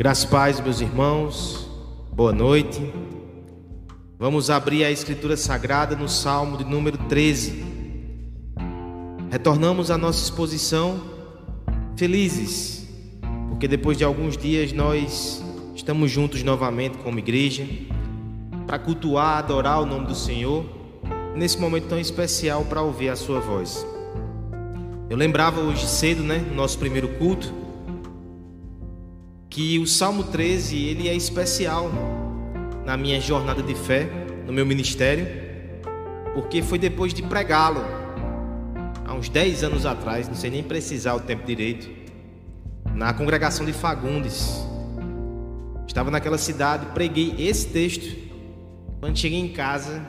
Graças paz, meus irmãos. Boa noite. Vamos abrir a escritura sagrada no Salmo de número 13. Retornamos à nossa exposição felizes, porque depois de alguns dias nós estamos juntos novamente como igreja para cultuar, adorar o nome do Senhor, nesse momento tão especial para ouvir a sua voz. Eu lembrava hoje cedo, né, no nosso primeiro culto, que o Salmo 13 ele é especial na minha jornada de fé, no meu ministério, porque foi depois de pregá-lo há uns 10 anos atrás, não sei nem precisar o tempo direito, na congregação de Fagundes. Estava naquela cidade, preguei esse texto. Quando cheguei em casa,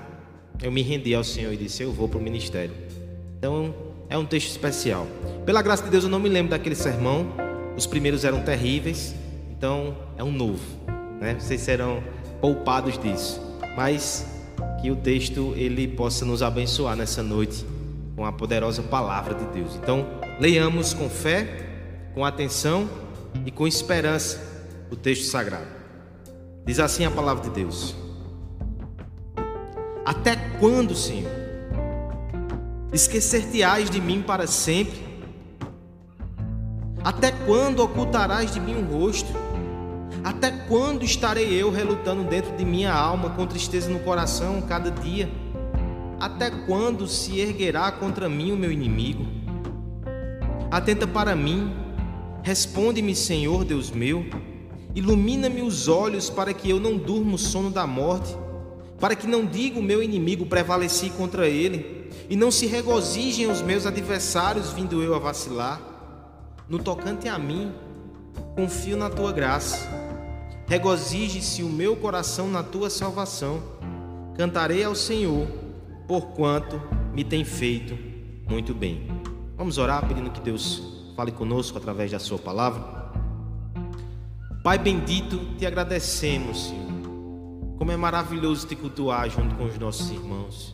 eu me rendi ao Senhor e disse: Eu vou para o ministério. Então, é um texto especial. Pela graça de Deus, eu não me lembro daquele sermão. Os primeiros eram terríveis, então é um novo, né? Vocês serão poupados disso. Mas que o texto ele possa nos abençoar nessa noite com a poderosa palavra de Deus. Então, leiamos com fé, com atenção e com esperança o texto sagrado. Diz assim a palavra de Deus: Até quando, Senhor, esquecer-te-ás de mim para sempre? Até quando ocultarás de mim o rosto? Até quando estarei eu relutando dentro de minha alma com tristeza no coração cada dia? Até quando se erguerá contra mim o meu inimigo? Atenta para mim, responde-me, Senhor Deus meu, ilumina-me os olhos para que eu não durma o sono da morte, para que não diga o meu inimigo prevaleci contra ele, e não se regozijem os meus adversários vindo eu a vacilar. No tocante a mim, confio na tua graça Regozije-se o meu coração na tua salvação. Cantarei ao Senhor, porquanto me tem feito muito bem. Vamos orar pedindo que Deus fale conosco através da sua palavra. Pai bendito, te agradecemos, Senhor. Como é maravilhoso te cultuar junto com os nossos irmãos.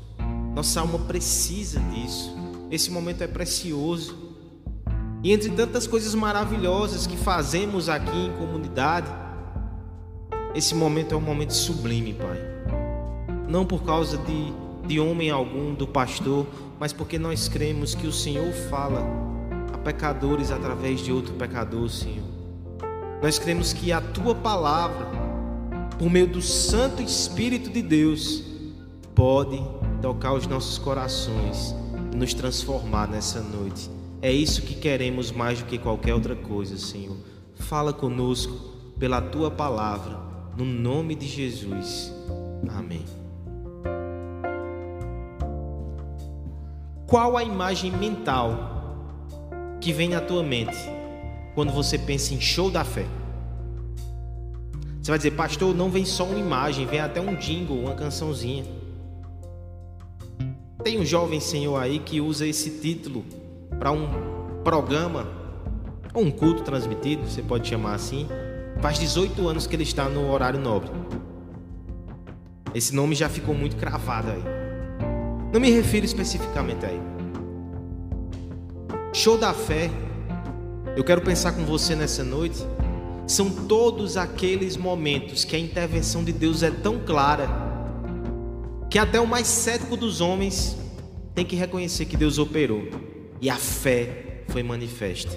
Nossa alma precisa disso. Esse momento é precioso. E entre tantas coisas maravilhosas que fazemos aqui em comunidade, esse momento é um momento sublime, Pai. Não por causa de, de homem algum, do pastor, mas porque nós cremos que o Senhor fala a pecadores através de outro pecador, Senhor. Nós cremos que a tua palavra, por meio do Santo Espírito de Deus, pode tocar os nossos corações e nos transformar nessa noite. É isso que queremos mais do que qualquer outra coisa, Senhor. Fala conosco pela tua palavra no nome de Jesus. Amém. Qual a imagem mental que vem na tua mente quando você pensa em show da fé? Você vai dizer, pastor, não vem só uma imagem, vem até um jingle, uma cançãozinha. Tem um jovem senhor aí que usa esse título para um programa ou um culto transmitido, você pode chamar assim, Faz 18 anos que ele está no horário nobre. Esse nome já ficou muito cravado aí. Não me refiro especificamente aí. Show da fé. Eu quero pensar com você nessa noite. São todos aqueles momentos que a intervenção de Deus é tão clara que até o mais cético dos homens tem que reconhecer que Deus operou e a fé foi manifesta.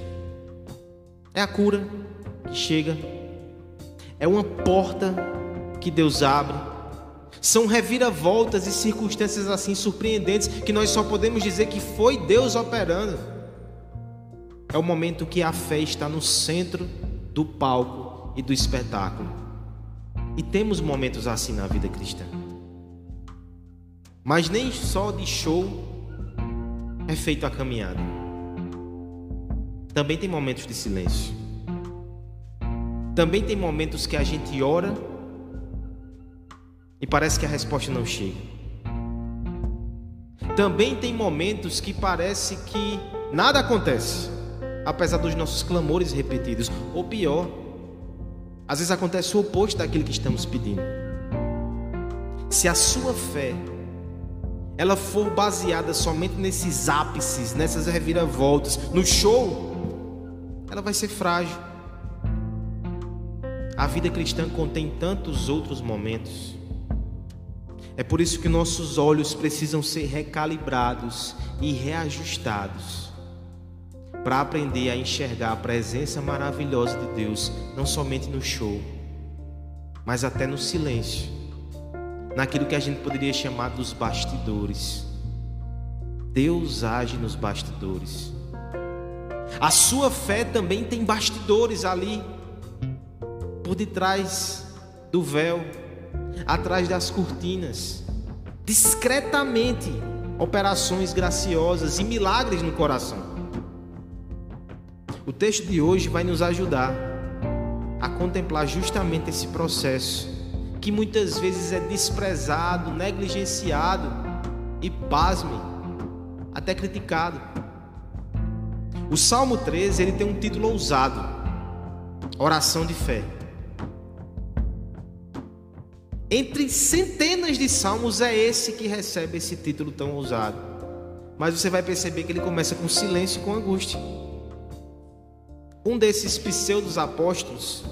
É a cura que chega é uma porta que Deus abre. São reviravoltas e circunstâncias assim surpreendentes que nós só podemos dizer que foi Deus operando. É o momento que a fé está no centro do palco e do espetáculo. E temos momentos assim na vida cristã. Mas nem só de show é feito a caminhada. Também tem momentos de silêncio. Também tem momentos que a gente ora e parece que a resposta não chega. Também tem momentos que parece que nada acontece, apesar dos nossos clamores repetidos. Ou pior, às vezes acontece o oposto daquilo que estamos pedindo. Se a sua fé ela for baseada somente nesses ápices, nessas reviravoltas, no show, ela vai ser frágil a vida cristã contém tantos outros momentos. É por isso que nossos olhos precisam ser recalibrados e reajustados para aprender a enxergar a presença maravilhosa de Deus, não somente no show, mas até no silêncio, naquilo que a gente poderia chamar dos bastidores. Deus age nos bastidores. A sua fé também tem bastidores ali, por detrás do véu, atrás das cortinas, discretamente, operações graciosas e milagres no coração. O texto de hoje vai nos ajudar a contemplar justamente esse processo que muitas vezes é desprezado, negligenciado e, pasme, até criticado. O Salmo 13 ele tem um título ousado: Oração de Fé. Entre centenas de salmos é esse que recebe esse título tão ousado. Mas você vai perceber que ele começa com silêncio e com angústia. Um desses pseudos apóstolos,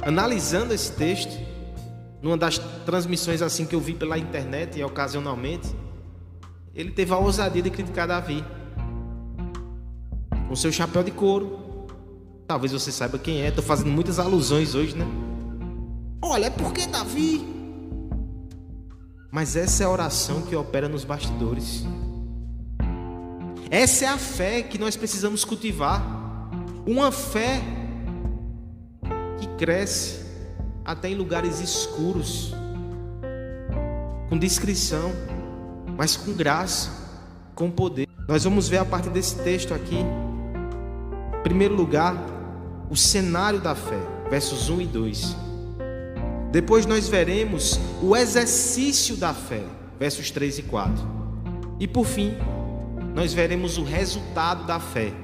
analisando esse texto, numa das transmissões assim que eu vi pela internet e ocasionalmente, ele teve a ousadia de criticar Davi. Com seu chapéu de couro. Talvez você saiba quem é, estou fazendo muitas alusões hoje, né? Olha, é porque Davi. Mas essa é a oração que opera nos bastidores. Essa é a fé que nós precisamos cultivar. Uma fé que cresce até em lugares escuros, com discrição, mas com graça, com poder. Nós vamos ver a partir desse texto aqui, em primeiro lugar, o cenário da fé, versos 1 e 2. Depois nós veremos o exercício da fé, versos 3 e 4. E por fim, nós veremos o resultado da fé,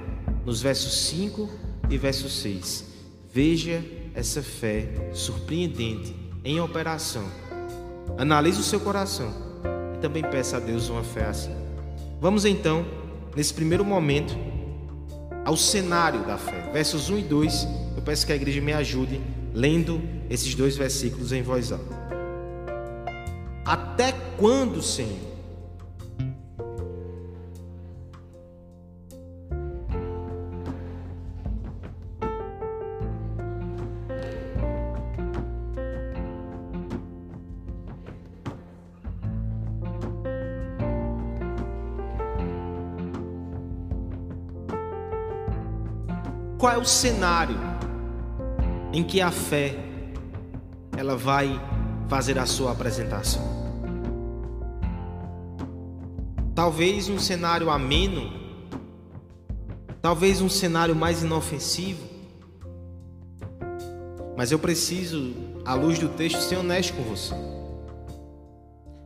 nos versos 5 e versos 6. Veja essa fé surpreendente em operação. Analise o seu coração e também peça a Deus uma fé assim. Vamos então, nesse primeiro momento, ao cenário da fé. Versos 1 e 2. Eu peço que a igreja me ajude lendo esses dois versículos em voz alta. Até quando, Senhor? Qual é o cenário em que a fé ela vai fazer a sua apresentação. Talvez um cenário ameno, talvez um cenário mais inofensivo, mas eu preciso, à luz do texto, ser honesto com você.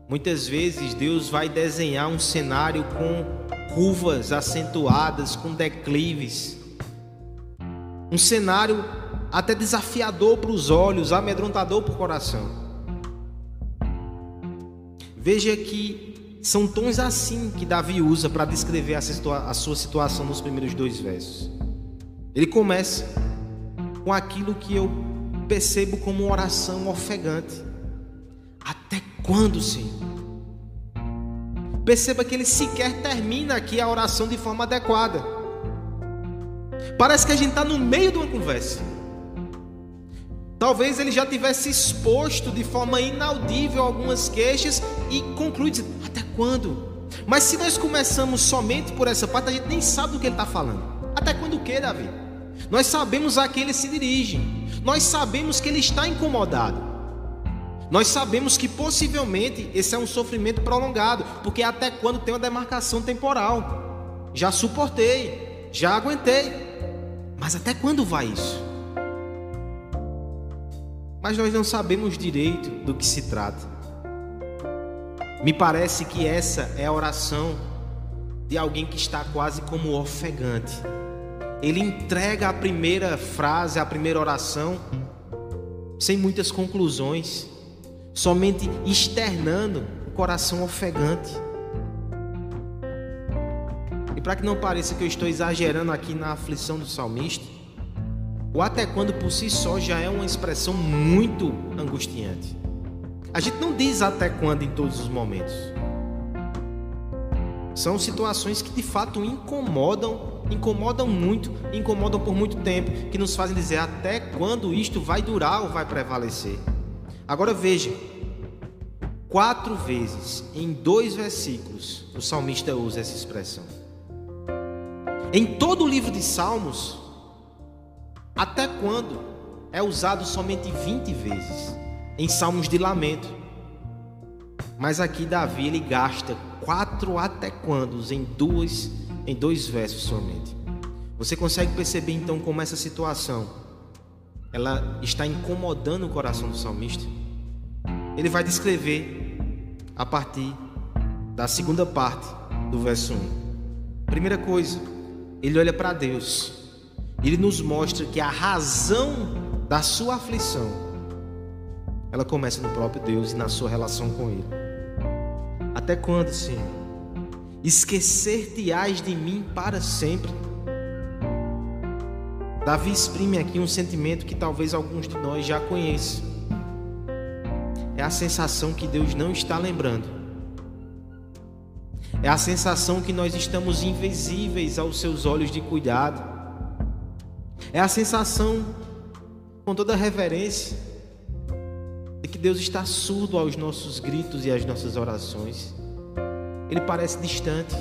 Muitas vezes Deus vai desenhar um cenário com curvas acentuadas, com declives, um cenário até desafiador para os olhos, amedrontador para o coração. Veja que são tons assim que Davi usa para descrever a, situa a sua situação nos primeiros dois versos. Ele começa com aquilo que eu percebo como uma oração ofegante. Até quando, Senhor? Perceba que ele sequer termina aqui a oração de forma adequada. Parece que a gente está no meio de uma conversa. Talvez ele já tivesse exposto de forma inaudível algumas queixas e conclui dizendo, até quando? Mas se nós começamos somente por essa parte, a gente nem sabe do que ele está falando. Até quando o que, Davi? Nós sabemos a quem ele se dirige. Nós sabemos que ele está incomodado. Nós sabemos que possivelmente esse é um sofrimento prolongado, porque até quando tem uma demarcação temporal. Já suportei, já aguentei. Mas até quando vai isso? Mas nós não sabemos direito do que se trata. Me parece que essa é a oração de alguém que está quase como ofegante. Ele entrega a primeira frase, a primeira oração, sem muitas conclusões, somente externando o coração ofegante. E para que não pareça que eu estou exagerando aqui na aflição do salmista, O até quando por si só já é uma expressão muito angustiante. A gente não diz até quando em todos os momentos. São situações que de fato incomodam, incomodam muito, incomodam por muito tempo, que nos fazem dizer até quando isto vai durar ou vai prevalecer. Agora veja, quatro vezes em dois versículos o salmista usa essa expressão. Em todo o livro de Salmos, até quando é usado somente 20 vezes em salmos de lamento. Mas aqui Davi ele gasta quatro até quando em duas em dois versos somente. Você consegue perceber então como essa situação ela está incomodando o coração do salmista? Ele vai descrever a partir da segunda parte do verso 1. Primeira coisa, ele olha para Deus ele nos mostra que a razão da sua aflição ela começa no próprio Deus e na sua relação com Ele. Até quando, Senhor? Esquecer-te-ás de mim para sempre. Davi exprime aqui um sentimento que talvez alguns de nós já conheçam. É a sensação que Deus não está lembrando. É a sensação que nós estamos invisíveis aos seus olhos de cuidado. É a sensação, com toda reverência, de que Deus está surdo aos nossos gritos e às nossas orações. Ele parece distante,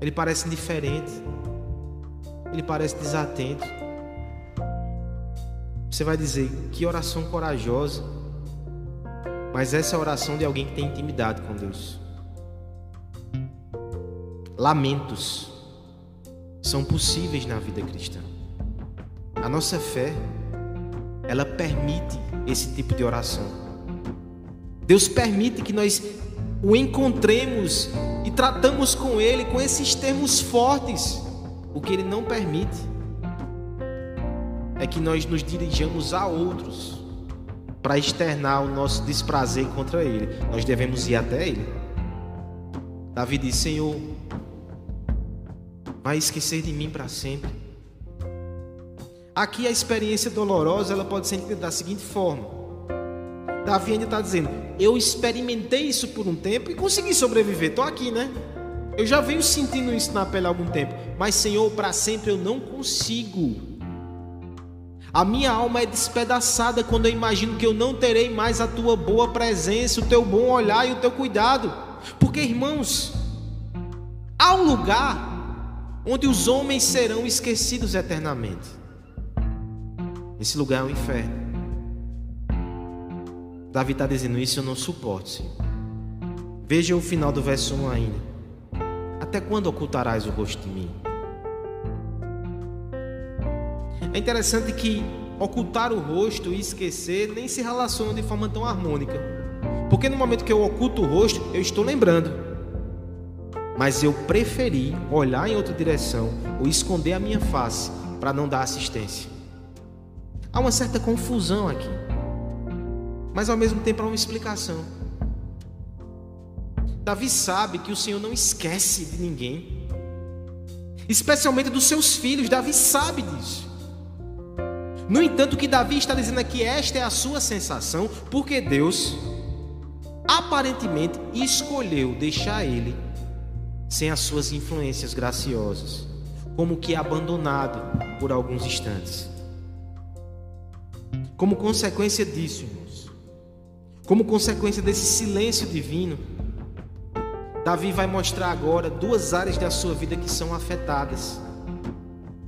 ele parece indiferente, ele parece desatento. Você vai dizer que oração corajosa, mas essa é a oração de alguém que tem intimidade com Deus. Lamentos são possíveis na vida cristã. A nossa fé, ela permite esse tipo de oração. Deus permite que nós o encontremos e tratamos com Ele com esses termos fortes. O que Ele não permite é que nós nos dirijamos a outros para externar o nosso desprazer contra Ele. Nós devemos ir até Ele. Davi diz: Senhor, vai esquecer de mim para sempre. Aqui a experiência dolorosa ela pode ser entendida da seguinte forma: Davi ainda está dizendo, eu experimentei isso por um tempo e consegui sobreviver, estou aqui, né? Eu já venho sentindo isso na pele há algum tempo, mas Senhor, para sempre eu não consigo. A minha alma é despedaçada quando eu imagino que eu não terei mais a tua boa presença, o teu bom olhar e o teu cuidado. Porque, irmãos, há um lugar onde os homens serão esquecidos eternamente. Esse lugar é o inferno. Davi está dizendo isso, eu não suporto, Senhor. Veja o final do verso 1 ainda. Até quando ocultarás o rosto de mim? É interessante que ocultar o rosto e esquecer nem se relacionam de forma tão harmônica. Porque no momento que eu oculto o rosto, eu estou lembrando mas eu preferi olhar em outra direção ou esconder a minha face para não dar assistência. Há uma certa confusão aqui, mas ao mesmo tempo há uma explicação. Davi sabe que o Senhor não esquece de ninguém, especialmente dos seus filhos. Davi sabe disso. No entanto, o que Davi está dizendo aqui, esta é a sua sensação, porque Deus aparentemente escolheu deixar ele sem as suas influências graciosas, como que abandonado por alguns instantes. Como consequência disso, irmãos, como consequência desse silêncio divino, Davi vai mostrar agora duas áreas da sua vida que são afetadas.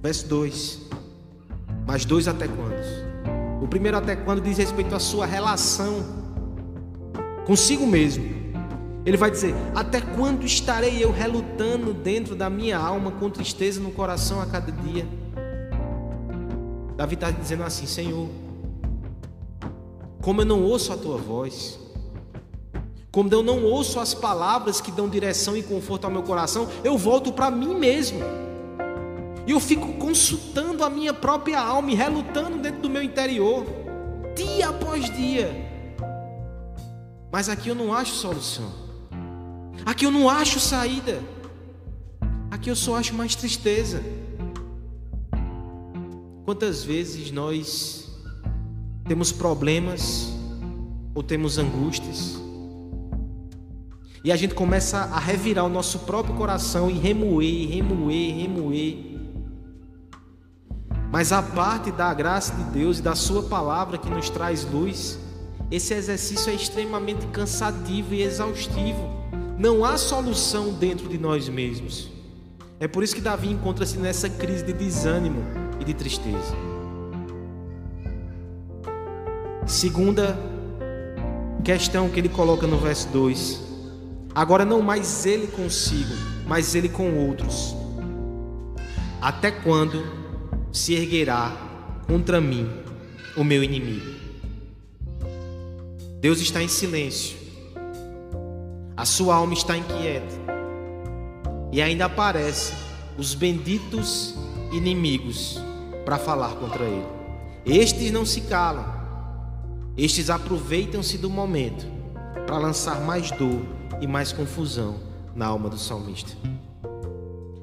Verso 2. Mas dois até quando? O primeiro até quando diz respeito à sua relação consigo mesmo. Ele vai dizer: Até quando estarei eu relutando dentro da minha alma, com tristeza no coração a cada dia? Davi está dizendo assim: Senhor, como eu não ouço a tua voz, como eu não ouço as palavras que dão direção e conforto ao meu coração, eu volto para mim mesmo. E eu fico consultando a minha própria alma e relutando dentro do meu interior, dia após dia. Mas aqui eu não acho solução. Aqui eu não acho saída. Aqui eu só acho mais tristeza. Quantas vezes nós temos problemas ou temos angústias e a gente começa a revirar o nosso próprio coração e remoer, remoer, remoer. Mas a parte da graça de Deus e da Sua palavra que nos traz luz, esse exercício é extremamente cansativo e exaustivo. Não há solução dentro de nós mesmos. É por isso que Davi encontra-se nessa crise de desânimo e de tristeza. Segunda questão que ele coloca no verso 2: Agora não mais ele consigo, mas ele com outros. Até quando se erguerá contra mim o meu inimigo? Deus está em silêncio, a sua alma está inquieta e ainda aparecem os benditos inimigos para falar contra ele. Estes não se calam, estes aproveitam-se do momento para lançar mais dor e mais confusão na alma do salmista.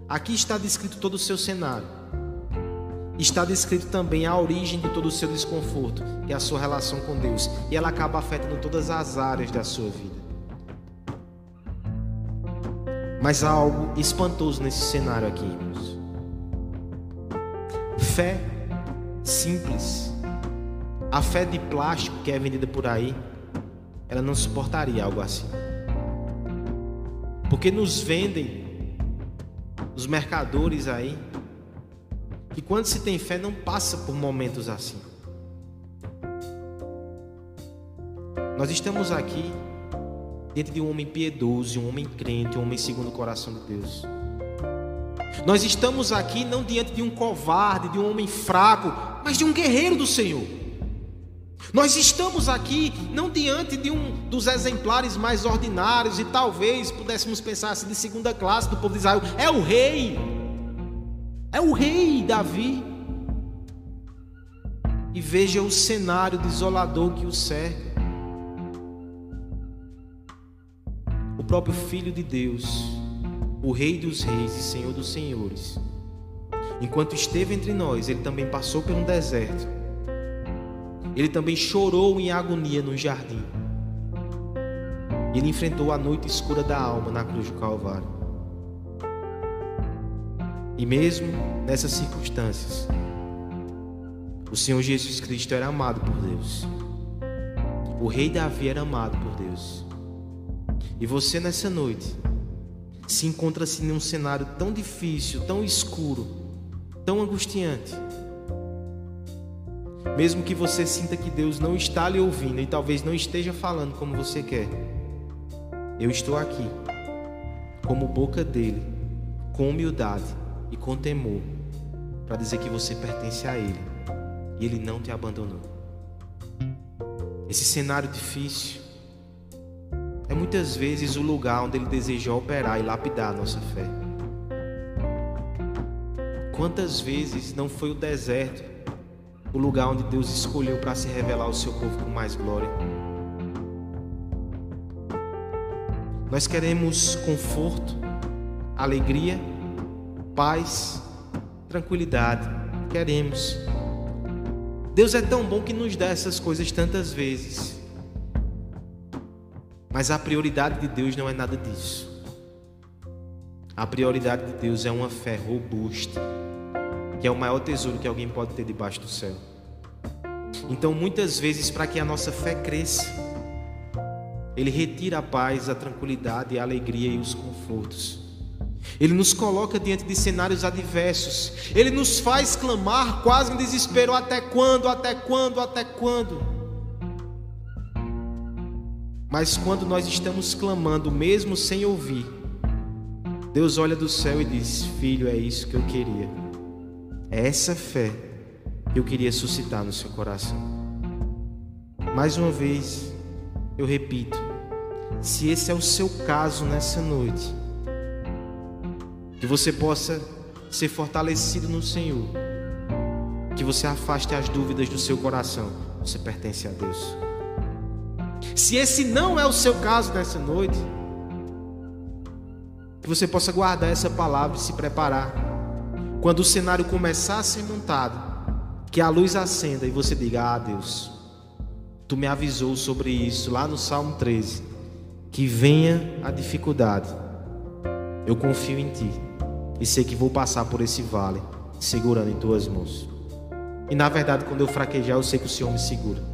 Aqui está descrito todo o seu cenário. Está descrito também a origem de todo o seu desconforto, que é a sua relação com Deus, e ela acaba afetando todas as áreas da sua vida. Mas há algo espantoso nesse cenário aqui, irmãos. Fé simples. A fé de plástico que é vendida por aí, ela não suportaria algo assim. Porque nos vendem os mercadores aí que quando se tem fé não passa por momentos assim. Nós estamos aqui diante de um homem piedoso, um homem crente, um homem segundo o coração de Deus. Nós estamos aqui não diante de um covarde, de um homem fraco, mas de um guerreiro do Senhor. Nós estamos aqui não diante de um dos exemplares mais ordinários e talvez pudéssemos pensar assim de segunda classe do povo de Israel. É o rei. É o rei Davi. E veja o cenário desolador que o cerca. Próprio Filho de Deus, o Rei dos Reis e Senhor dos Senhores. Enquanto esteve entre nós, ele também passou por um deserto. Ele também chorou em agonia no jardim. Ele enfrentou a noite escura da alma na cruz do Calvário. E mesmo nessas circunstâncias, o Senhor Jesus Cristo era amado por Deus. O rei Davi era amado por Deus. E você nessa noite se encontra-se em um cenário tão difícil, tão escuro, tão angustiante. Mesmo que você sinta que Deus não está lhe ouvindo e talvez não esteja falando como você quer, eu estou aqui, como boca dele, com humildade e com temor, para dizer que você pertence a Ele e Ele não te abandonou. Esse cenário difícil, é muitas vezes o lugar onde Ele deseja operar e lapidar a nossa fé. Quantas vezes não foi o deserto o lugar onde Deus escolheu para se revelar ao seu povo com mais glória? Nós queremos conforto, alegria, paz, tranquilidade. Queremos. Deus é tão bom que nos dá essas coisas tantas vezes. Mas a prioridade de Deus não é nada disso. A prioridade de Deus é uma fé robusta, que é o maior tesouro que alguém pode ter debaixo do céu. Então, muitas vezes, para que a nossa fé cresça, Ele retira a paz, a tranquilidade, a alegria e os confortos. Ele nos coloca diante de cenários adversos. Ele nos faz clamar quase em desespero: até quando, até quando, até quando? Mas quando nós estamos clamando, mesmo sem ouvir, Deus olha do céu e diz: Filho, é isso que eu queria. É essa fé que eu queria suscitar no seu coração. Mais uma vez, eu repito: se esse é o seu caso nessa noite, que você possa ser fortalecido no Senhor, que você afaste as dúvidas do seu coração. Você pertence a Deus. Se esse não é o seu caso nessa noite, que você possa guardar essa palavra e se preparar. Quando o cenário começar a ser montado, que a luz acenda e você diga: Ah, Deus, tu me avisou sobre isso lá no Salmo 13, que venha a dificuldade, eu confio em ti e sei que vou passar por esse vale segurando em tuas mãos. E na verdade, quando eu fraquejar, eu sei que o Senhor me segura.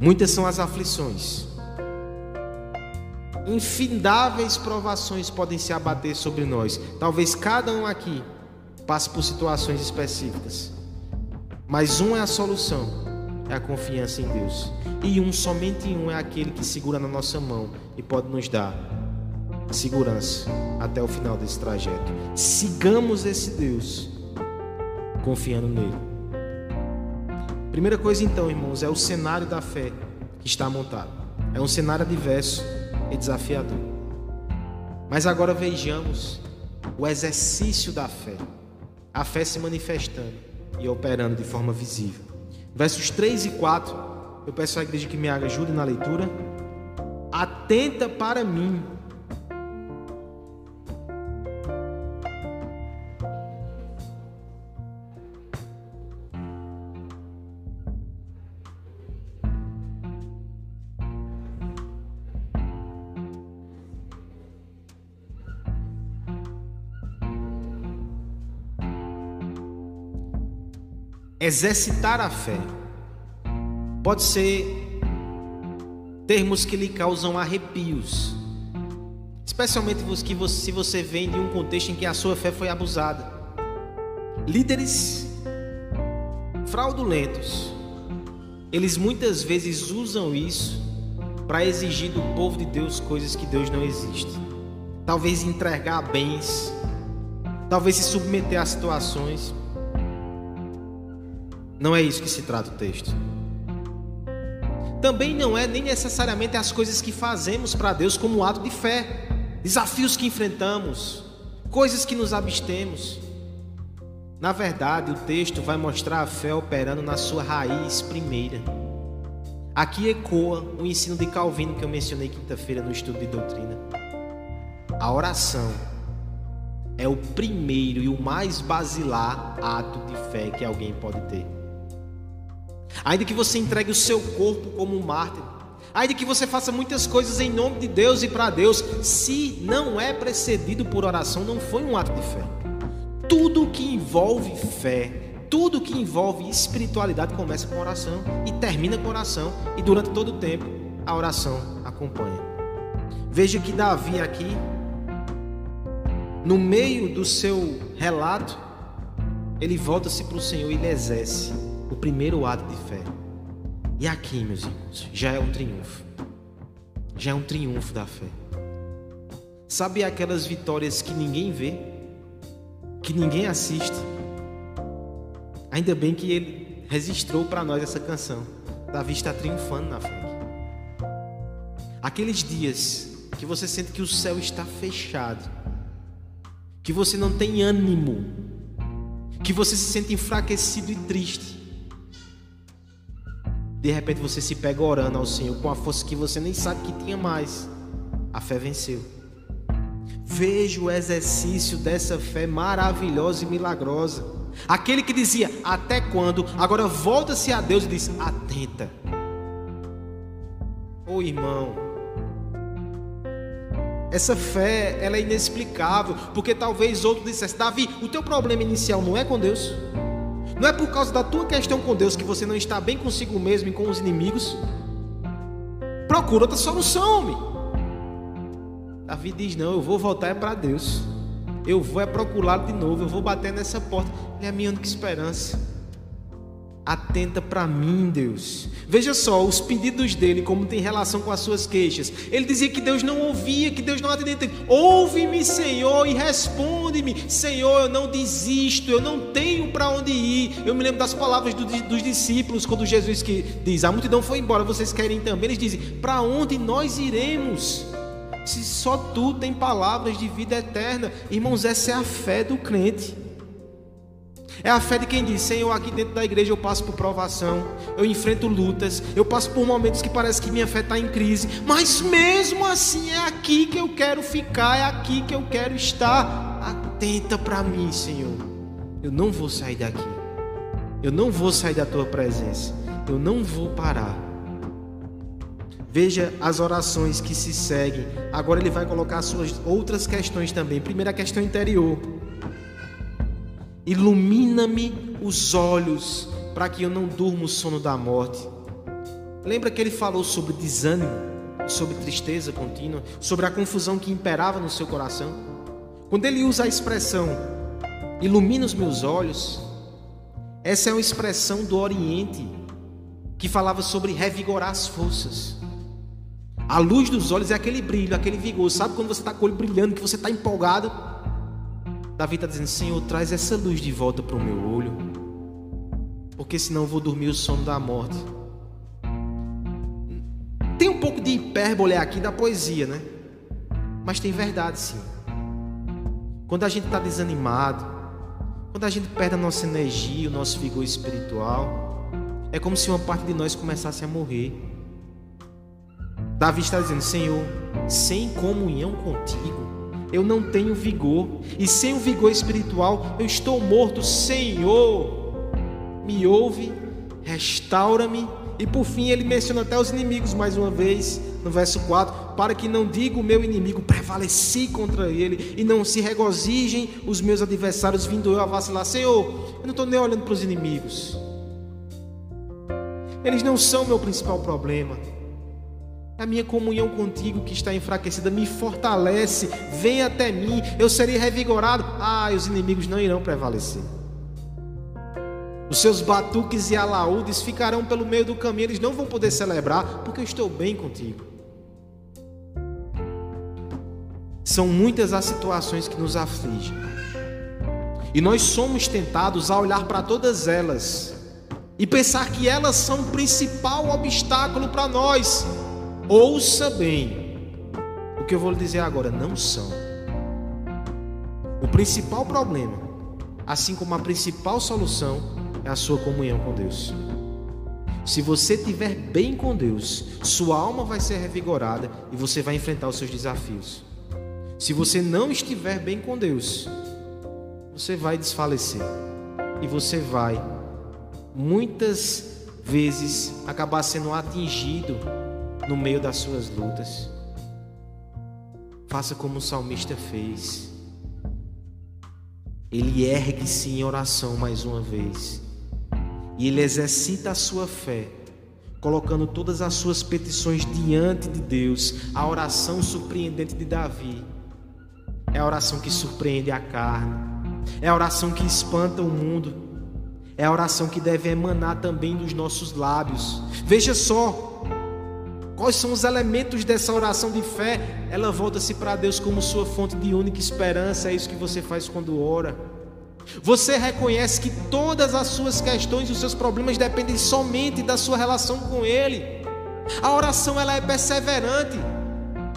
Muitas são as aflições. Infindáveis provações podem se abater sobre nós. Talvez cada um aqui passe por situações específicas. Mas um é a solução, é a confiança em Deus. E um, somente um, é aquele que segura na nossa mão e pode nos dar segurança até o final desse trajeto. Sigamos esse Deus confiando nele. Primeira coisa então, irmãos, é o cenário da fé que está montado. É um cenário adverso e desafiador. Mas agora vejamos o exercício da fé. A fé se manifestando e operando de forma visível. Versos 3 e 4, eu peço à igreja que me ajude na leitura. Atenta para mim, Exercitar a fé pode ser termos que lhe causam arrepios, especialmente se você vem de um contexto em que a sua fé foi abusada. Líderes fraudulentos, eles muitas vezes usam isso para exigir do povo de Deus coisas que Deus não existe. Talvez entregar bens, talvez se submeter a situações não é isso que se trata o texto. Também não é nem necessariamente as coisas que fazemos para Deus como ato de fé, desafios que enfrentamos, coisas que nos abstemos. Na verdade, o texto vai mostrar a fé operando na sua raiz primeira. Aqui ecoa o ensino de Calvino que eu mencionei quinta-feira no estudo de doutrina. A oração é o primeiro e o mais basilar ato de fé que alguém pode ter. Ainda que você entregue o seu corpo como um mártir, ainda que você faça muitas coisas em nome de Deus e para Deus, se não é precedido por oração, não foi um ato de fé. Tudo que envolve fé, tudo que envolve espiritualidade começa com oração e termina com oração, e durante todo o tempo a oração acompanha. Veja que Davi aqui, no meio do seu relato, ele volta-se para o Senhor e ele exerce o primeiro ato de fé. E aqui, meus irmãos, já é um triunfo. Já é um triunfo da fé. Sabe aquelas vitórias que ninguém vê, que ninguém assiste? Ainda bem que ele registrou para nós essa canção. Davi está triunfando na fé. Aqueles dias que você sente que o céu está fechado, que você não tem ânimo, que você se sente enfraquecido e triste. De repente você se pega orando ao Senhor com a força que você nem sabe que tinha mais. A fé venceu. Veja o exercício dessa fé maravilhosa e milagrosa. Aquele que dizia até quando, agora volta-se a Deus e diz: atenta. Ô oh, irmão, essa fé ela é inexplicável, porque talvez outro dissesse: Davi, o teu problema inicial não é com Deus. Não é por causa da tua questão com Deus que você não está bem consigo mesmo e com os inimigos. Procura outra solução, homem. Davi diz: Não, eu vou voltar é para Deus. Eu vou é procurá-lo de novo. Eu vou bater nessa porta. Ele é a minha única esperança. Atenta para mim, Deus. Veja só os pedidos dele, como tem relação com as suas queixas. Ele dizia que Deus não ouvia, que Deus não atendia. Ouve-me, Senhor, e responde-me. Senhor, eu não desisto, eu não tenho para onde ir. Eu me lembro das palavras do, dos discípulos, quando Jesus que diz: A multidão foi embora, vocês querem também. Eles dizem: Para onde nós iremos? Se só tu tem palavras de vida eterna. Irmãos, essa é a fé do crente. É a fé de quem diz: Senhor, aqui dentro da igreja eu passo por provação, eu enfrento lutas, eu passo por momentos que parece que minha fé está em crise, mas mesmo assim é aqui que eu quero ficar, é aqui que eu quero estar. Atenta para mim, Senhor. Eu não vou sair daqui. Eu não vou sair da tua presença. Eu não vou parar. Veja as orações que se seguem. Agora ele vai colocar suas outras questões também. Primeira questão interior. Ilumina-me os olhos para que eu não durma o sono da morte. Lembra que ele falou sobre desânimo, sobre tristeza contínua, sobre a confusão que imperava no seu coração? Quando ele usa a expressão ilumina os meus olhos, essa é uma expressão do Oriente que falava sobre revigorar as forças. A luz dos olhos é aquele brilho, aquele vigor. Sabe quando você está com o olho brilhando, que você está empolgado? Davi está dizendo: Senhor, traz essa luz de volta para o meu olho, porque senão eu vou dormir o sono da morte. Tem um pouco de hipérbole aqui da poesia, né? Mas tem verdade sim. Quando a gente está desanimado, quando a gente perde a nossa energia, o nosso vigor espiritual, é como se uma parte de nós começasse a morrer. Davi está dizendo: Senhor, sem comunhão contigo, eu não tenho vigor, e sem o vigor espiritual, eu estou morto. Senhor, me ouve, restaura-me. E por fim, ele menciona até os inimigos mais uma vez, no verso 4: Para que não diga o meu inimigo, prevaleci contra ele, e não se regozijem os meus adversários, vindo eu a vacilar. Senhor, eu não estou nem olhando para os inimigos, eles não são meu principal problema. A minha comunhão contigo que está enfraquecida me fortalece. Vem até mim, eu serei revigorado. Ah, os inimigos não irão prevalecer. Os seus batuques e alaúdes ficarão pelo meio do caminho, eles não vão poder celebrar, porque eu estou bem contigo. São muitas as situações que nos afligem. E nós somos tentados a olhar para todas elas e pensar que elas são o principal obstáculo para nós. Ouça bem. O que eu vou lhe dizer agora não são. O principal problema, assim como a principal solução, é a sua comunhão com Deus. Se você estiver bem com Deus, sua alma vai ser revigorada e você vai enfrentar os seus desafios. Se você não estiver bem com Deus, você vai desfalecer e você vai muitas vezes acabar sendo atingido no meio das suas lutas. Faça como o salmista fez. Ele ergue-se em oração mais uma vez. E ele exercita a sua fé, colocando todas as suas petições diante de Deus. A oração surpreendente de Davi é a oração que surpreende a carne, é a oração que espanta o mundo, é a oração que deve emanar também dos nossos lábios. Veja só, Quais são os elementos dessa oração de fé? Ela volta-se para Deus como sua fonte de única esperança. É isso que você faz quando ora. Você reconhece que todas as suas questões e os seus problemas dependem somente da sua relação com Ele. A oração ela é perseverante.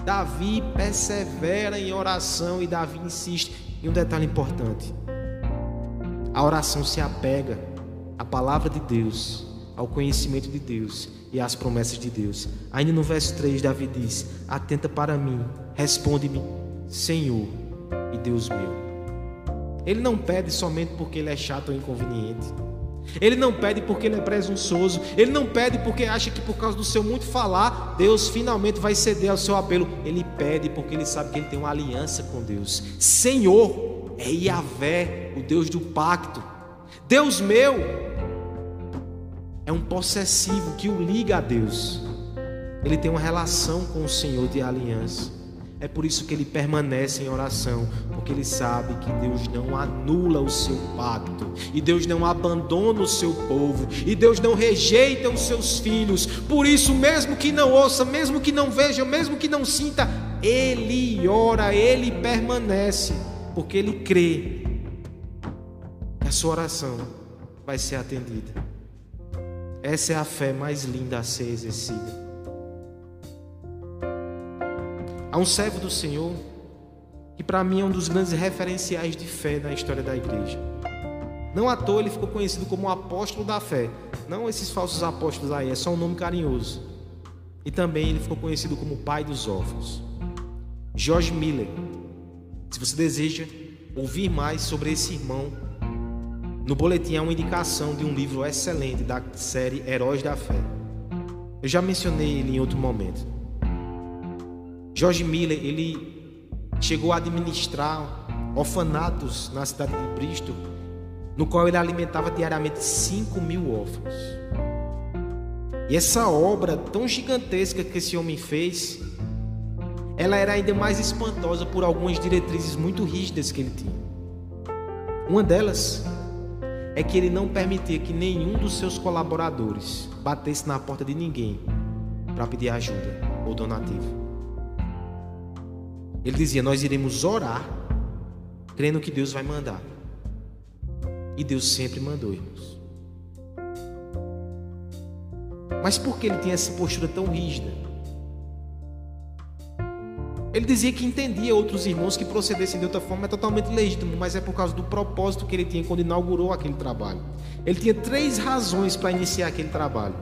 Davi persevera em oração e Davi insiste em um detalhe importante. A oração se apega à palavra de Deus, ao conhecimento de Deus e às promessas de Deus. Ainda no verso 3, Davi diz: Atenta para mim, responde-me, Senhor e Deus meu. Ele não pede somente porque ele é chato ou inconveniente. Ele não pede porque ele é presunçoso. Ele não pede porque acha que por causa do seu muito falar, Deus finalmente vai ceder ao seu apelo. Ele pede porque ele sabe que ele tem uma aliança com Deus. Senhor é Yahvé, o Deus do pacto. Deus meu é um possessivo que o liga a Deus. Ele tem uma relação com o Senhor de aliança. É por isso que ele permanece em oração, porque ele sabe que Deus não anula o seu pacto, e Deus não abandona o seu povo, e Deus não rejeita os seus filhos. Por isso, mesmo que não ouça, mesmo que não veja, mesmo que não sinta, ele ora, ele permanece, porque ele crê que a sua oração vai ser atendida. Essa é a fé mais linda a ser exercida. Há um servo do Senhor que para mim é um dos grandes referenciais de fé na história da igreja. Não à toa ele ficou conhecido como o apóstolo da fé. Não esses falsos apóstolos aí, é só um nome carinhoso. E também ele ficou conhecido como o pai dos órfãos. George Miller. Se você deseja ouvir mais sobre esse irmão, No boletim há uma indicação de um livro excelente da série Heróis da Fé. Eu já mencionei ele em outro momento. George Miller, ele chegou a administrar orfanatos na cidade de Bristol, no qual ele alimentava diariamente 5 mil órfãos. E essa obra tão gigantesca que esse homem fez, ela era ainda mais espantosa por algumas diretrizes muito rígidas que ele tinha. Uma delas é que ele não permitia que nenhum dos seus colaboradores batesse na porta de ninguém para pedir ajuda ou donativo. Ele dizia: Nós iremos orar, crendo que Deus vai mandar. E Deus sempre mandou, irmãos. Mas por que ele tinha essa postura tão rígida? Ele dizia que entendia outros irmãos que procedessem de outra forma é totalmente legítimo, mas é por causa do propósito que ele tinha quando inaugurou aquele trabalho. Ele tinha três razões para iniciar aquele trabalho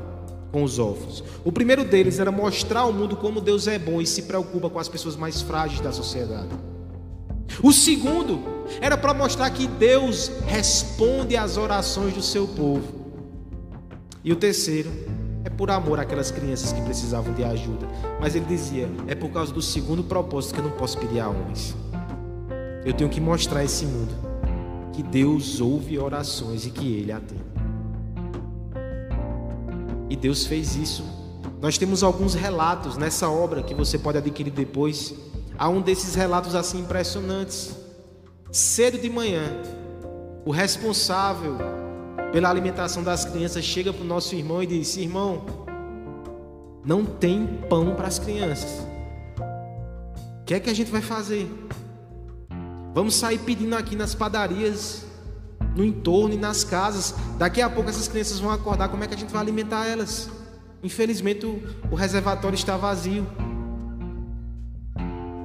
com os órfãos. O primeiro deles era mostrar ao mundo como Deus é bom e se preocupa com as pessoas mais frágeis da sociedade. O segundo era para mostrar que Deus responde às orações do seu povo. E o terceiro por amor àquelas crianças que precisavam de ajuda. Mas ele dizia: é por causa do segundo propósito que eu não posso pedir a homens. Eu tenho que mostrar a esse mundo que Deus ouve orações e que Ele atende. E Deus fez isso. Nós temos alguns relatos nessa obra que você pode adquirir depois. Há um desses relatos assim impressionantes. Cedo de manhã, o responsável pela alimentação das crianças, chega para o nosso irmão e diz: Irmão, não tem pão para as crianças. O que é que a gente vai fazer? Vamos sair pedindo aqui nas padarias, no entorno e nas casas. Daqui a pouco essas crianças vão acordar. Como é que a gente vai alimentar elas? Infelizmente o, reservatório está vazio.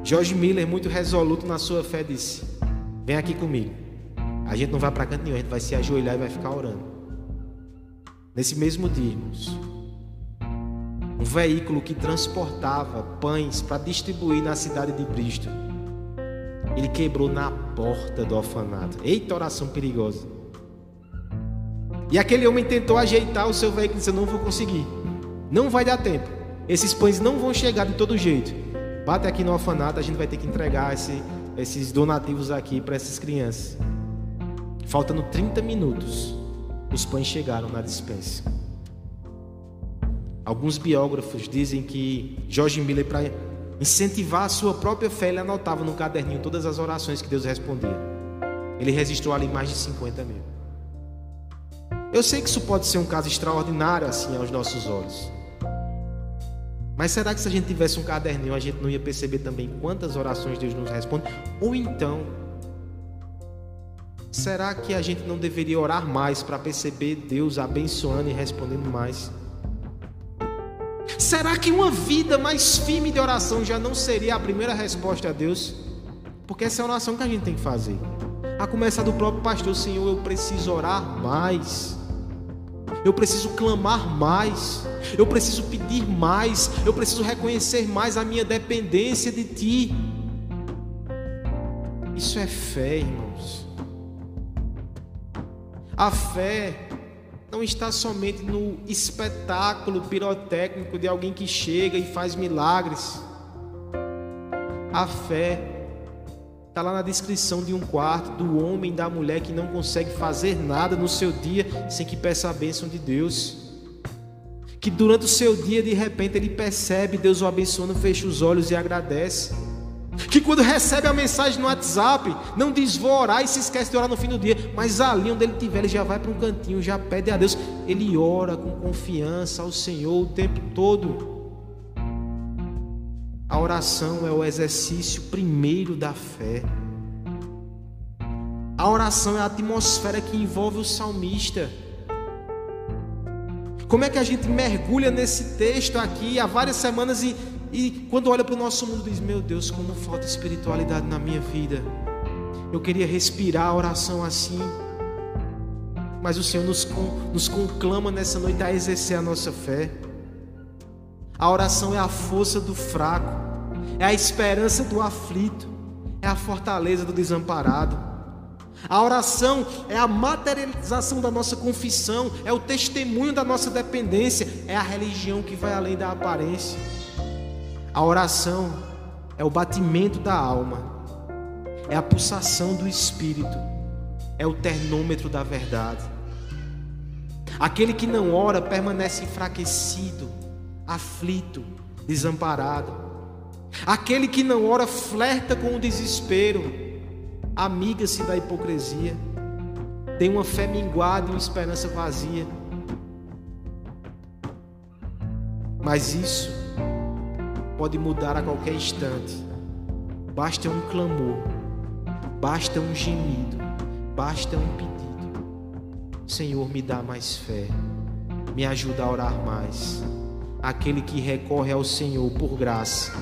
George Miller, muito resoluto na sua fé, disse: Vem aqui comigo. A gente não vai para canto nenhum, a gente vai se ajoelhar e vai ficar orando. Nesse mesmo dia, irmãos, um veículo que transportava pães para distribuir na cidade de Bristol, ele quebrou na porta do orfanato. Eita, oração perigosa. E aquele homem tentou ajeitar o seu veículo e disse: Não vou conseguir, não vai dar tempo. Esses pães não vão chegar de todo jeito. Bate aqui no orfanato, a gente vai ter que entregar esse, esses donativos aqui para essas crianças. Faltando 30 minutos, os pães chegaram na dispensa. Alguns biógrafos dizem que George Miller, para incentivar a sua própria fé, ele anotava no caderninho todas as orações que Deus respondia. Ele registrou ali mais de 50 mil. Eu sei que isso pode ser um caso extraordinário assim aos nossos olhos. Mas será que se a gente tivesse um caderninho, a gente não ia perceber também quantas orações Deus nos responde? Ou então, Será que a gente não deveria orar mais para perceber Deus abençoando e respondendo mais? Será que uma vida mais firme de oração já não seria a primeira resposta a Deus? Porque essa é a oração que a gente tem que fazer. A começar do próprio pastor, Senhor, eu preciso orar mais. Eu preciso clamar mais. Eu preciso pedir mais. Eu preciso reconhecer mais a minha dependência de Ti. Isso é fé, irmãos. A fé não está somente no espetáculo pirotécnico de alguém que chega e faz milagres. A fé está lá na descrição de um quarto do homem da mulher que não consegue fazer nada no seu dia sem que peça a bênção de Deus. Que durante o seu dia, de repente, ele percebe Deus o abençoando, fecha os olhos e agradece que quando recebe a mensagem no WhatsApp, não diz vou orar e se esquece de orar no fim do dia, mas ali onde ele estiver, ele já vai para um cantinho, já pede a Deus, ele ora com confiança ao Senhor o tempo todo. A oração é o exercício primeiro da fé. A oração é a atmosfera que envolve o salmista. Como é que a gente mergulha nesse texto aqui há várias semanas e e quando olha para o nosso mundo, diz: Meu Deus, como falta espiritualidade na minha vida. Eu queria respirar a oração assim. Mas o Senhor nos, nos conclama nessa noite a exercer a nossa fé. A oração é a força do fraco, é a esperança do aflito, é a fortaleza do desamparado. A oração é a materialização da nossa confissão, é o testemunho da nossa dependência, é a religião que vai além da aparência. A oração é o batimento da alma, é a pulsação do espírito, é o termômetro da verdade. Aquele que não ora permanece enfraquecido, aflito, desamparado. Aquele que não ora flerta com o desespero amiga-se da hipocrisia, tem uma fé minguada e uma esperança vazia. Mas isso pode mudar a qualquer instante. Basta um clamor, basta um gemido, basta um pedido. Senhor, me dá mais fé, me ajuda a orar mais. Aquele que recorre ao Senhor por graça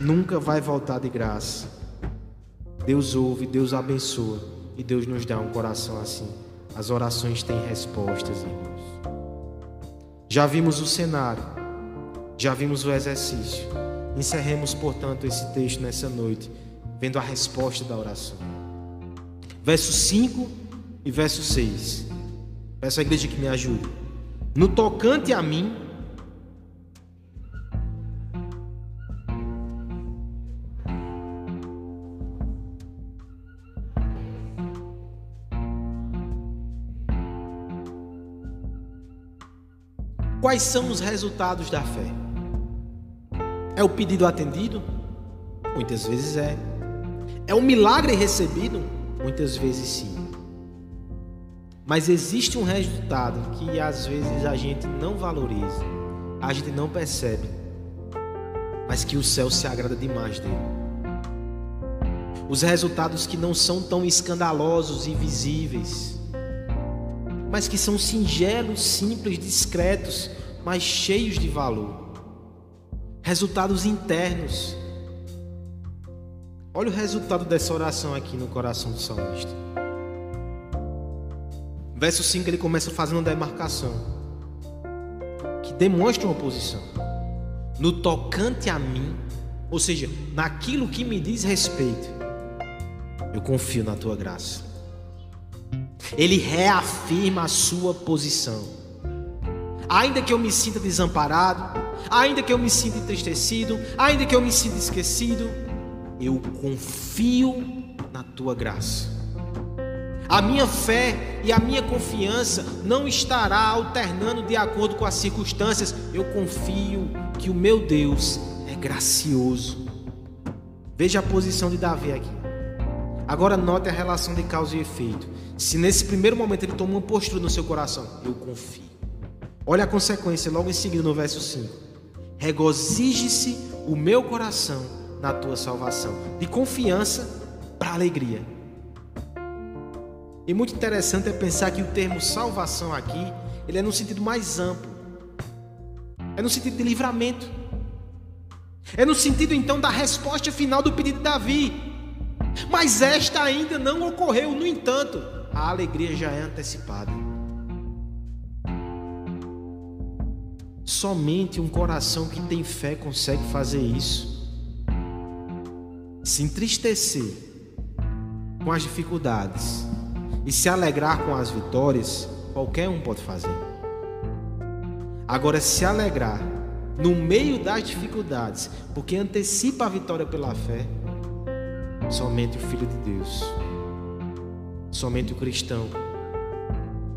nunca vai voltar de graça. Deus ouve, Deus abençoa e Deus nos dá um coração assim. As orações têm respostas, irmãos. Já vimos o cenário, já vimos o exercício. Encerremos, portanto, esse texto nessa noite, vendo a resposta da oração. Verso 5 e verso 6. Peço à igreja que me ajude. No tocante a mim, Quais são os resultados da fé? É o pedido atendido? Muitas vezes é. É um milagre recebido? Muitas vezes sim. Mas existe um resultado que às vezes a gente não valoriza, a gente não percebe, mas que o céu se agrada demais dele. Os resultados que não são tão escandalosos e visíveis, mas que são singelos, simples, discretos, mas cheios de valor. Resultados internos. Olha o resultado dessa oração aqui no coração do salmista. Verso 5 ele começa fazendo uma demarcação que demonstra uma posição. No tocante a mim, ou seja, naquilo que me diz respeito, eu confio na tua graça. Ele reafirma a sua posição. Ainda que eu me sinta desamparado, ainda que eu me sinta entristecido, ainda que eu me sinta esquecido, eu confio na tua graça. A minha fé e a minha confiança não estará alternando de acordo com as circunstâncias. Eu confio que o meu Deus é gracioso. Veja a posição de Davi aqui. Agora note a relação de causa e efeito. Se nesse primeiro momento ele toma uma postura no seu coração, eu confio. Olha a consequência logo em seguida no verso 5. Regozije-se o meu coração na tua salvação. De confiança para alegria. E muito interessante é pensar que o termo salvação aqui, ele é no sentido mais amplo. É no sentido de livramento. É no sentido então da resposta final do pedido de Davi. Mas esta ainda não ocorreu, no entanto, a alegria já é antecipada. Somente um coração que tem fé consegue fazer isso. Se entristecer com as dificuldades e se alegrar com as vitórias, qualquer um pode fazer. Agora, se alegrar no meio das dificuldades, porque antecipa a vitória pela fé, somente o Filho de Deus somente o cristão.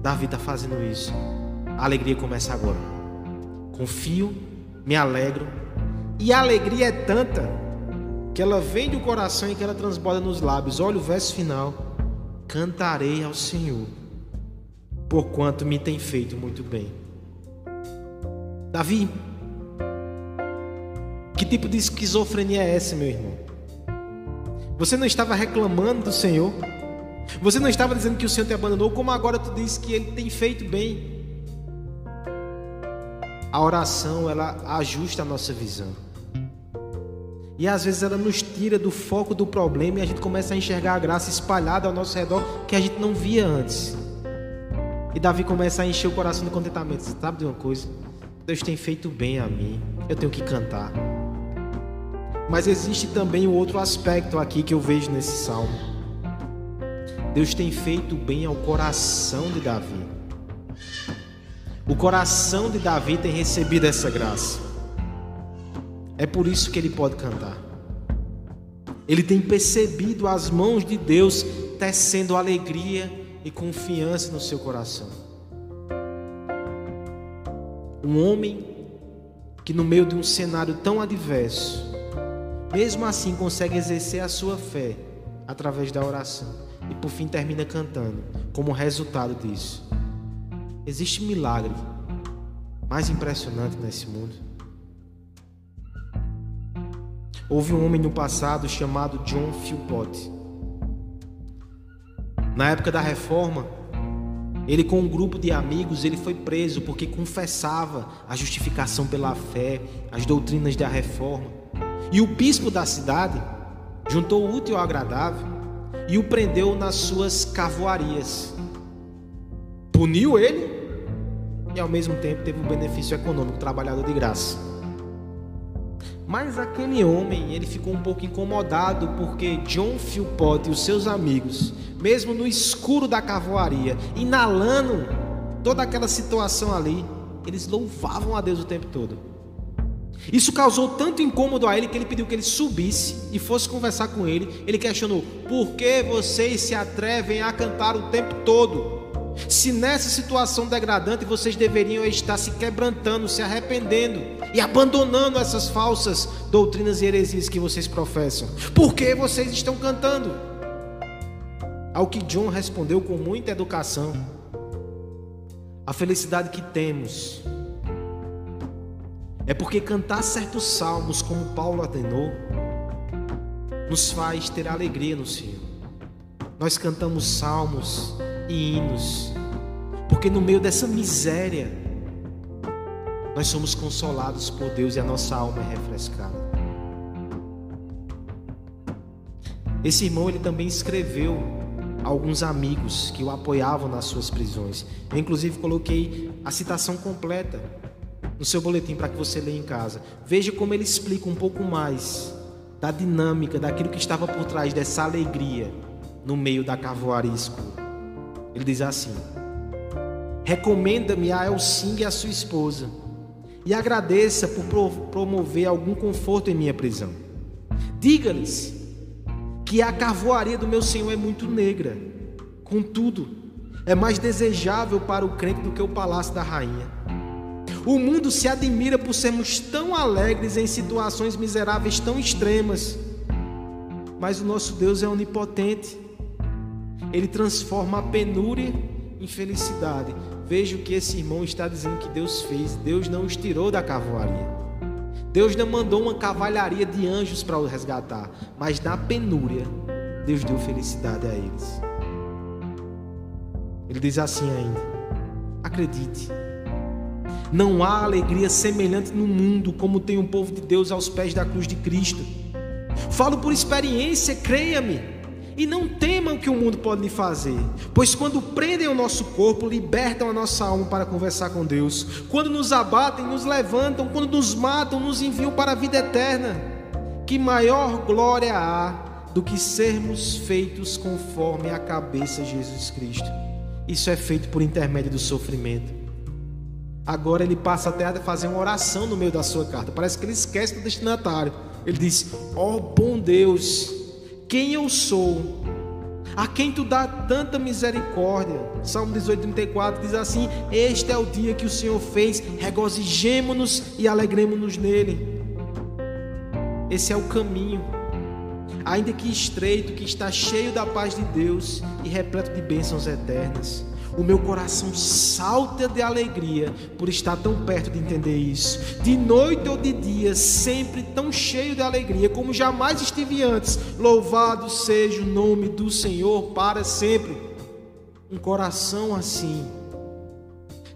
Davi está fazendo isso. A alegria começa agora. Confio, me alegro. E a alegria é tanta que ela vem do coração e que ela transborda nos lábios. Olha o verso final. Cantarei ao Senhor, porquanto me tem feito muito bem. Davi, que tipo de esquizofrenia é essa, meu irmão? Você não estava reclamando do Senhor? Você não estava dizendo que o Senhor te abandonou, como agora tu diz que Ele tem feito bem. A oração, ela ajusta a nossa visão. E às vezes ela nos tira do foco do problema e a gente começa a enxergar a graça espalhada ao nosso redor que a gente não via antes. E Davi começa a encher o coração de contentamento. Sabe de uma coisa? Deus tem feito bem a mim. Eu tenho que cantar. Mas existe também o outro aspecto aqui que eu vejo nesse salmo Deus tem feito bem ao coração de Davi. O coração de Davi tem recebido essa graça. É por isso que ele pode cantar. Ele tem percebido as mãos de Deus tecendo alegria e confiança no seu coração. Um homem que, no meio de um cenário tão adverso, mesmo assim consegue exercer a sua fé através da oração e por fim termina cantando como resultado disso. Existe milagre mais impressionante nesse mundo? Houve um homem no passado chamado John Philpott. Na época da reforma, ele com um grupo de amigos, ele foi preso porque confessava a justificação pela fé, as doutrinas da reforma. E o bispo da cidade juntou o útil ao agradável e o prendeu nas suas cavoarias. Puniu ele e ao mesmo tempo teve um benefício econômico, trabalhador de graça. Mas aquele homem, ele ficou um pouco incomodado porque John Philpott e os seus amigos, mesmo no escuro da cavoaria, inalando toda aquela situação ali, eles louvavam a Deus o tempo todo. Isso causou tanto incômodo a ele que ele pediu que ele subisse e fosse conversar com ele. Ele questionou: por que vocês se atrevem a cantar o tempo todo? Se nessa situação degradante vocês deveriam estar se quebrantando, se arrependendo e abandonando essas falsas doutrinas e heresias que vocês professam, por que vocês estão cantando? Ao que John respondeu com muita educação: A felicidade que temos é porque cantar certos salmos, como Paulo ordenou, nos faz ter alegria no Senhor. Nós cantamos salmos e hinos, porque no meio dessa miséria, nós somos consolados por Deus e a nossa alma é refrescada. Esse irmão ele também escreveu alguns amigos que o apoiavam nas suas prisões. Eu inclusive coloquei a citação completa no seu boletim para que você leia em casa. Veja como ele explica um pouco mais da dinâmica, daquilo que estava por trás dessa alegria no meio da cavoaria escura. Ele diz assim: Recomenda-me a Elsing e a sua esposa, e agradeça por promover algum conforto em minha prisão. Diga-lhes que a carvoaria do meu Senhor é muito negra, contudo, é mais desejável para o crente do que o palácio da rainha. O mundo se admira por sermos tão alegres em situações miseráveis tão extremas, mas o nosso Deus é onipotente ele transforma a penúria em felicidade. Veja o que esse irmão está dizendo que Deus fez. Deus não os tirou da cavalaria. Deus não mandou uma cavalharia de anjos para o resgatar, mas na penúria, Deus deu felicidade a eles. Ele diz assim ainda: Acredite, não há alegria semelhante no mundo como tem o povo de Deus aos pés da cruz de Cristo. Falo por experiência, creia-me. E não temam o que o mundo pode lhe fazer, pois quando prendem o nosso corpo, libertam a nossa alma para conversar com Deus. Quando nos abatem, nos levantam, quando nos matam, nos enviam para a vida eterna. Que maior glória há do que sermos feitos conforme a cabeça de Jesus Cristo. Isso é feito por intermédio do sofrimento. Agora ele passa até a fazer uma oração no meio da sua carta. Parece que ele esquece do destinatário. Ele diz: Ó oh, bom Deus, quem eu sou, a quem tu dá tanta misericórdia. Salmo 18, 34 diz assim: Este é o dia que o Senhor fez, regozijemo-nos e alegremos-nos nele. Esse é o caminho, ainda que estreito, que está cheio da paz de Deus e repleto de bênçãos eternas. O meu coração salta de alegria por estar tão perto de entender isso. De noite ou de dia, sempre tão cheio de alegria como jamais estive antes. Louvado seja o nome do Senhor para sempre. Um coração assim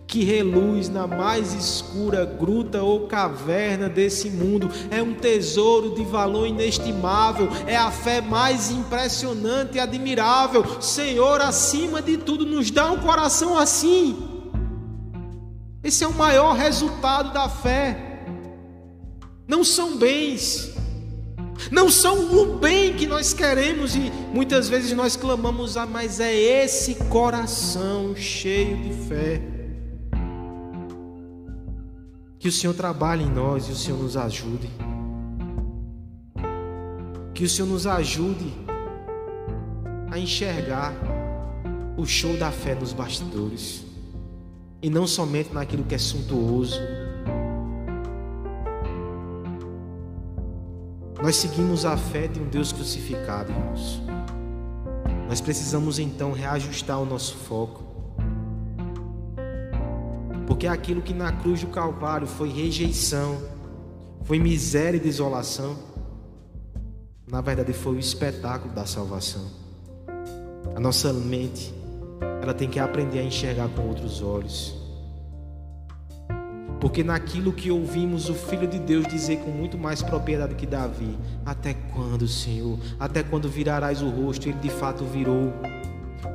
que reluz na mais escura gruta ou caverna desse mundo. É um tesouro de valor inestimável, é a fé mais impressionante e admirável. Senhor, acima de tudo, nos dá um coração assim. Esse é o maior resultado da fé. Não são bens, Não são o bem que nós queremos e muitas vezes nós clamamos, ah, mas é esse coração cheio de fé. Que o Senhor trabalhe em nós e o Senhor nos ajude. Que o Senhor nos ajude a enxergar o show da fé nos bastidores e não somente naquilo que é suntuoso. Nós seguimos a fé de um Deus crucificado, irmãos. Nós precisamos então reajustar o nosso foco. Porque aquilo que na cruz do Calvário foi rejeição, foi miséria e desolação, na verdade foi o espetáculo da salvação. A nossa mente ela tem que aprender a enxergar com outros olhos. Porque naquilo que ouvimos o Filho de Deus dizer com muito mais propriedade que Davi: Até quando, Senhor? Até quando virarás o rosto? Ele de fato virou.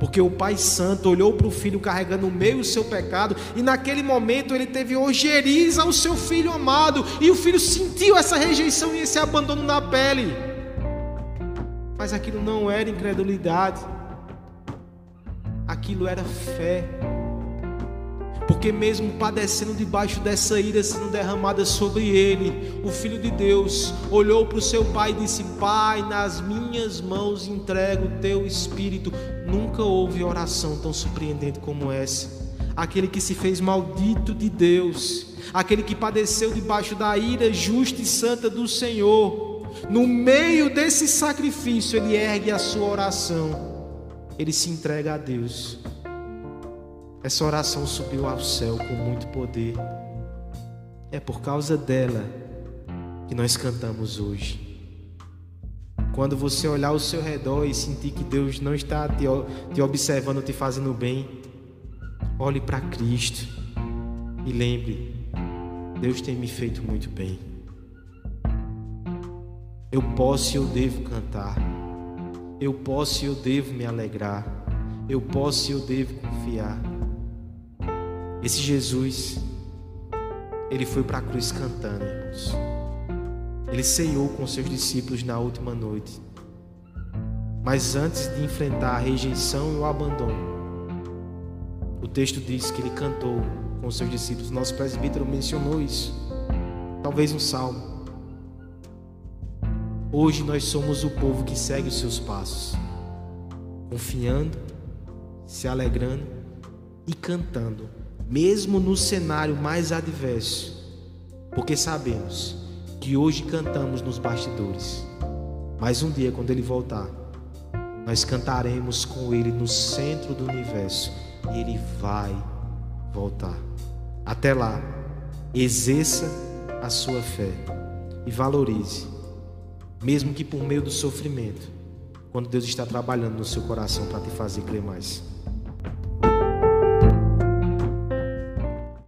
Porque o Pai Santo olhou para o filho carregando o meio o seu pecado, e naquele momento ele teve ojeriza ao seu filho amado, e o filho sentiu essa rejeição e esse abandono na pele. Mas aquilo não era incredulidade, aquilo era fé. Porque, mesmo padecendo debaixo dessa ira sendo derramada sobre ele, o Filho de Deus olhou para o seu pai e disse: Pai, nas minhas mãos entrego o teu espírito. Nunca houve oração tão surpreendente como essa. Aquele que se fez maldito de Deus, aquele que padeceu debaixo da ira justa e santa do Senhor, no meio desse sacrifício, ele ergue a sua oração ele se entrega a Deus. Essa oração subiu ao céu com muito poder. É por causa dela que nós cantamos hoje. Quando você olhar ao seu redor e sentir que Deus não está te, te observando, te fazendo bem, olhe para Cristo e lembre: Deus tem me feito muito bem. Eu posso e eu devo cantar. Eu posso e eu devo me alegrar. Eu posso e eu devo confiar. Esse Jesus, ele foi para a cruz cantando, irmãos. Ele ceiou com seus discípulos na última noite. Mas antes de enfrentar a rejeição e o abandono, o texto diz que ele cantou com seus discípulos. Nosso presbítero mencionou isso. Talvez um salmo. Hoje nós somos o povo que segue os seus passos, confiando, se alegrando e cantando, mesmo no cenário mais adverso, porque sabemos que hoje cantamos nos bastidores, mas um dia, quando Ele voltar, nós cantaremos com Ele no centro do universo e Ele vai voltar. Até lá, exerça a sua fé e valorize mesmo que por meio do sofrimento, quando Deus está trabalhando no seu coração para te fazer crer mais.